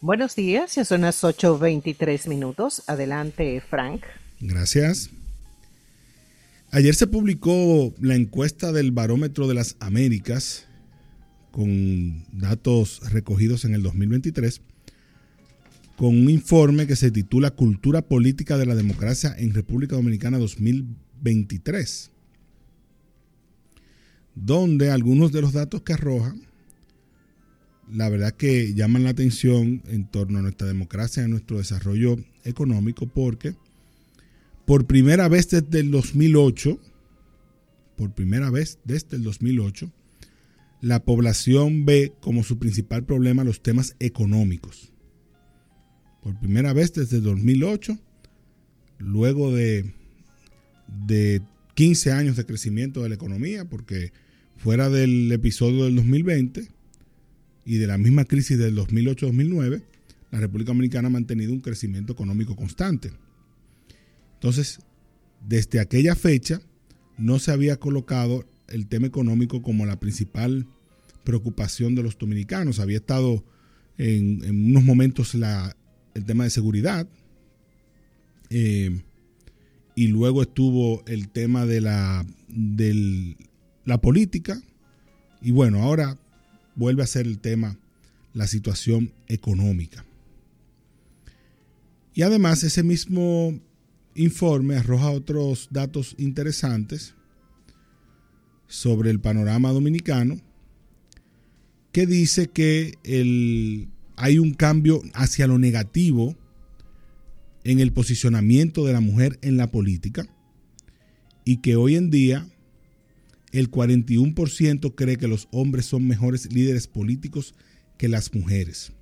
Buenos días, ya son las 8.23 minutos. Adelante, Frank. Gracias. Ayer se publicó la encuesta del Barómetro de las Américas con datos recogidos en el 2023, con un informe que se titula Cultura Política de la Democracia en República Dominicana 2023, donde algunos de los datos que arrojan la verdad que llaman la atención en torno a nuestra democracia a nuestro desarrollo económico porque por primera vez desde el 2008, por primera vez desde el 2008, la población ve como su principal problema los temas económicos. Por primera vez desde el 2008, luego de, de 15 años de crecimiento de la economía, porque fuera del episodio del 2020, y de la misma crisis del 2008-2009, la República Dominicana ha mantenido un crecimiento económico constante. Entonces, desde aquella fecha no se había colocado el tema económico como la principal preocupación de los dominicanos. Había estado en, unos momentos el tema de seguridad eh, y luego estuvo el tema de la, de la política y bueno, ahora vuelve a ser el tema la situación económica. Y además ese mismo informe arroja otros datos interesantes sobre el panorama dominicano que dice que hay un cambio hacia lo negativo en el posicionamiento de la mujer en la política y que hoy en día el 41% cree que los hombres son mejores líderes políticos que las mujeres.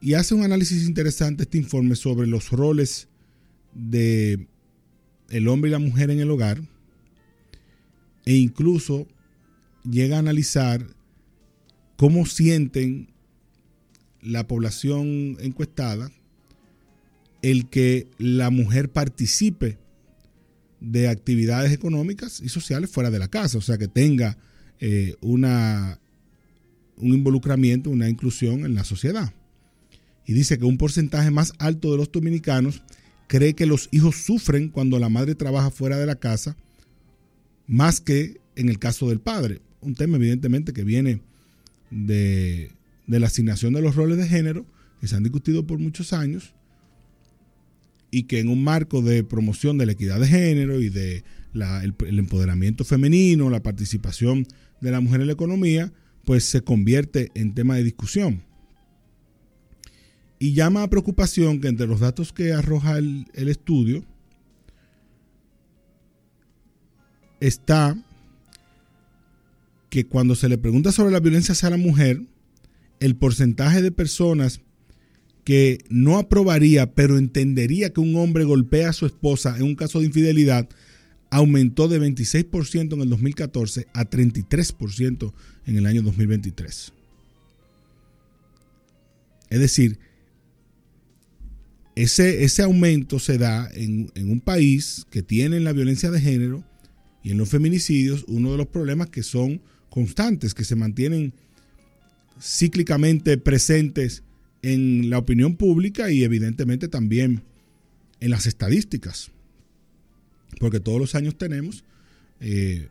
Y hace un análisis interesante este informe sobre los roles de el hombre y la mujer en el hogar e incluso llega a analizar cómo sienten la población encuestada el que la mujer participe de actividades económicas y sociales fuera de la casa, o sea, que tenga eh, una, un involucramiento, una inclusión en la sociedad. Y dice que un porcentaje más alto de los dominicanos cree que los hijos sufren cuando la madre trabaja fuera de la casa, más que en el caso del padre. Un tema evidentemente que viene de, de la asignación de los roles de género, que se han discutido por muchos años, y que en un marco de promoción de la equidad de género y de el, empoderamiento femenino, la participación de la mujer en la economía, pues se convierte en tema de discusión. Y llama a preocupación que entre los datos que arroja el, el estudio está que cuando se le pregunta sobre la violencia hacia la mujer, el porcentaje de personas que no aprobaría, pero entendería que un hombre golpea a su esposa en un caso de infidelidad, aumentó de 26% en el 2014 a 33% en el año 2023. Es decir, ese, ese aumento se da en, en un país que tiene en la violencia de género y en los feminicidios uno de los problemas que son constantes, que se mantienen cíclicamente presentes en la opinión pública y evidentemente también en las estadísticas. Porque todos los años tenemos eh,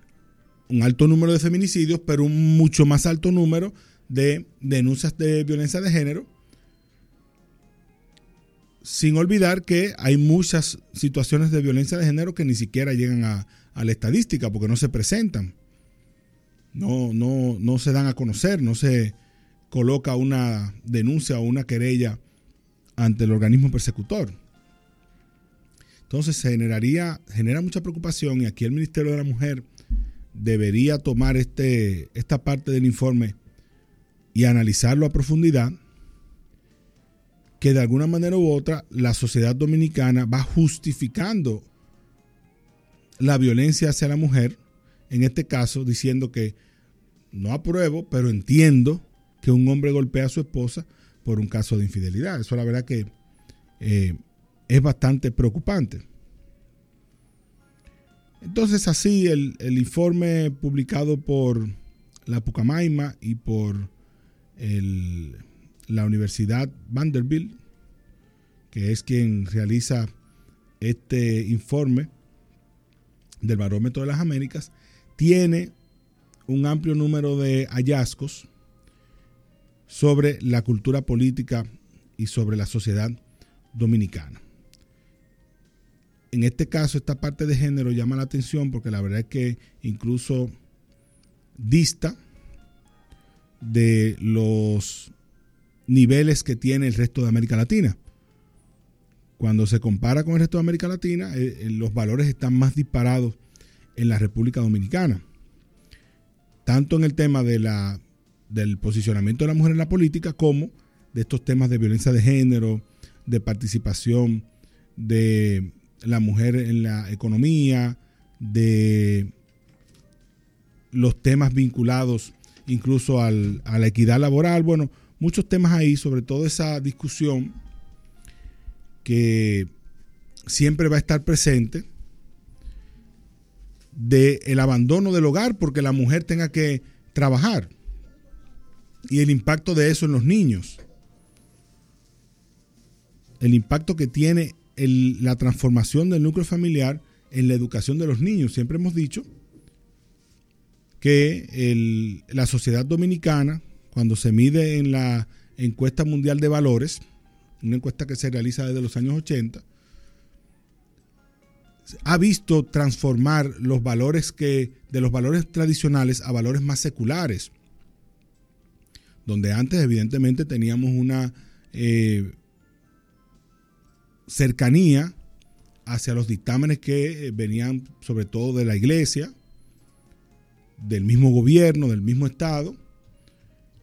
un alto número de feminicidios, pero un mucho más alto número de denuncias de violencia de género. Sin olvidar que hay muchas situaciones de violencia de género que ni siquiera llegan a, a la estadística porque no se presentan. No, no, no se dan a conocer, no se, coloca una denuncia o una querella ante el organismo persecutor. Entonces se generaría, genera mucha preocupación y aquí el Ministerio de la Mujer debería tomar este, esta parte del informe y analizarlo a profundidad, que de alguna manera u otra la sociedad dominicana va justificando la violencia hacia la mujer, en este caso diciendo que no apruebo, pero entiendo que un hombre golpea a su esposa por un caso de infidelidad. Eso la verdad que eh, es bastante preocupante. Entonces así el, informe publicado por la Pucamaima y por la Universidad Vanderbilt, que es quien realiza este informe del Barómetro de las Américas, tiene un amplio número de hallazgos sobre la cultura política y sobre la sociedad dominicana. En este caso, esta parte de género llama la atención porque la verdad es que incluso dista de los niveles que tiene el resto de América Latina. Cuando se compara con el resto de América Latina, eh, eh, los valores están más disparados en la República Dominicana. Tanto en el tema de la, del posicionamiento de la mujer en la política como de estos temas de violencia de género, de participación de la mujer en la economía, de los temas vinculados incluso a la equidad laboral. Bueno, muchos temas ahí, sobre todo esa discusión que siempre va a estar presente del el abandono del hogar porque la mujer tenga que trabajar y el impacto de eso en los niños. El impacto que tiene la transformación del núcleo familiar en la educación de los niños. Siempre hemos dicho que la sociedad dominicana, cuando se mide en la encuesta mundial de valores, una encuesta que se realiza desde los años 80, ha visto transformar los valores que de los valores tradicionales a valores más seculares, donde antes evidentemente teníamos una eh, cercanía hacia los dictámenes que venían sobre todo de la iglesia, del mismo gobierno, del mismo Estado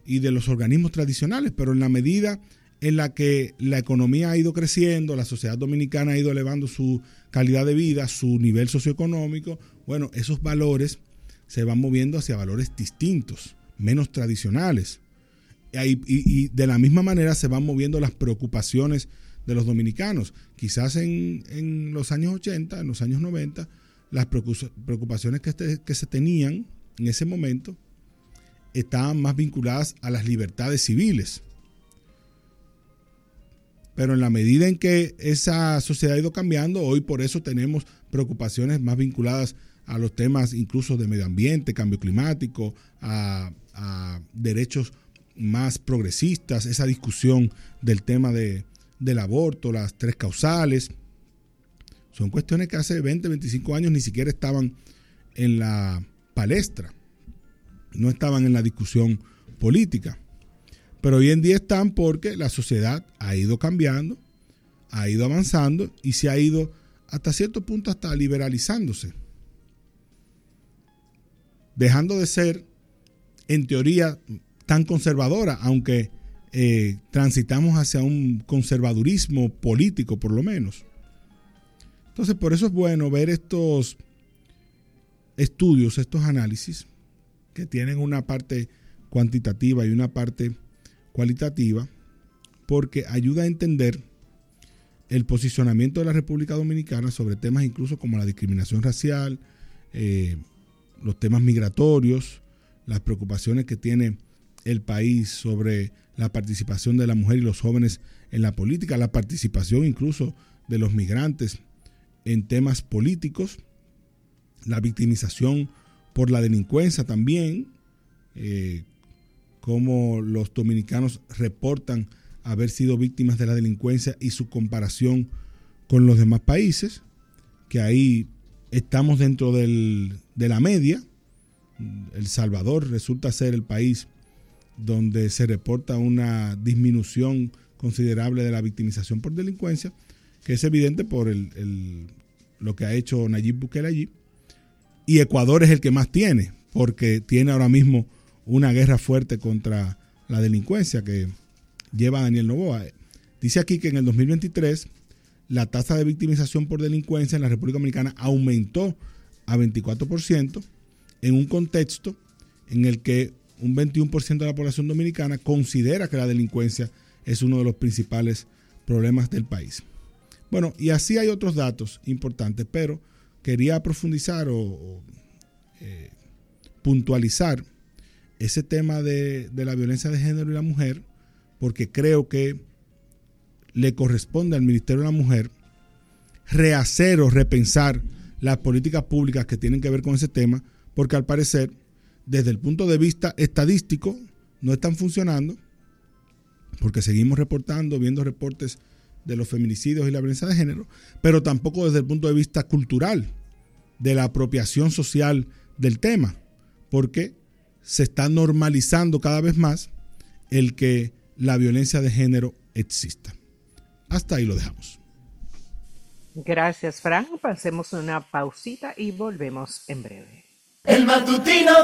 y de los organismos tradicionales, pero en la medida en la que la economía ha ido creciendo, la sociedad dominicana ha ido elevando su calidad de vida, su nivel socioeconómico, bueno, esos valores se van moviendo hacia valores distintos, menos tradicionales. Y, de la misma manera se van moviendo las preocupaciones de los dominicanos. Quizás en, en los años 80, en los años 90, las preocupaciones que, este, que se tenían en ese momento estaban más vinculadas a las libertades civiles. Pero en la medida en que esa sociedad ha ido cambiando, hoy por eso tenemos preocupaciones más vinculadas a los temas incluso de medio ambiente, cambio climático, a, derechos más progresistas, esa discusión del tema de, del aborto, las tres causales. Son cuestiones que hace 20, 25 años ni siquiera estaban en la, palestra, no estaban en la discusión política. Pero hoy en día están porque la sociedad ha ido cambiando, ha ido avanzando y se ha ido hasta cierto punto hasta liberalizándose. Dejando de ser, en teoría, tan conservadora, aunque eh, transitamos hacia un conservadurismo político, por lo menos. Entonces, por eso es bueno ver estos estudios, estos análisis, que tienen una parte cuantitativa y una parte cualitativa, porque ayuda a entender el posicionamiento de la República Dominicana sobre temas incluso como la discriminación racial, eh, los temas migratorios, las preocupaciones que tiene el país sobre la participación de la mujer y los jóvenes en la política, la participación incluso de los migrantes en temas políticos la victimización por la delincuencia también, eh, como los dominicanos reportan haber sido víctimas de la delincuencia y su comparación con los demás países, que ahí estamos dentro del, de la media. El Salvador resulta ser el país donde se reporta una disminución considerable de la victimización por delincuencia, que es evidente por lo que ha hecho Nayib Bukele allí y Ecuador es el que más tiene, porque tiene ahora mismo una guerra fuerte contra la delincuencia que lleva Daniel Novoa. Dice aquí que en el 2023 la tasa de victimización por delincuencia en la República Dominicana aumentó a 24% en un contexto en el que un 21% de la población dominicana considera que la delincuencia es uno de los principales problemas del país. Bueno, y así hay otros datos importantes, pero quería profundizar o, eh, puntualizar ese tema de, de la violencia de género y la mujer, porque creo que le corresponde al Ministerio de la Mujer rehacer o repensar las políticas públicas que tienen que ver con ese tema, porque al parecer, desde el punto de vista estadístico, no están funcionando, porque seguimos reportando, viendo reportes de los feminicidios y la violencia de género, pero tampoco desde el punto de vista cultural, de la apropiación social del tema, porque se está normalizando cada vez más el que la violencia de género exista. Hasta ahí lo dejamos. Gracias, Frank. Pasemos una pausita y volvemos en breve. El matutino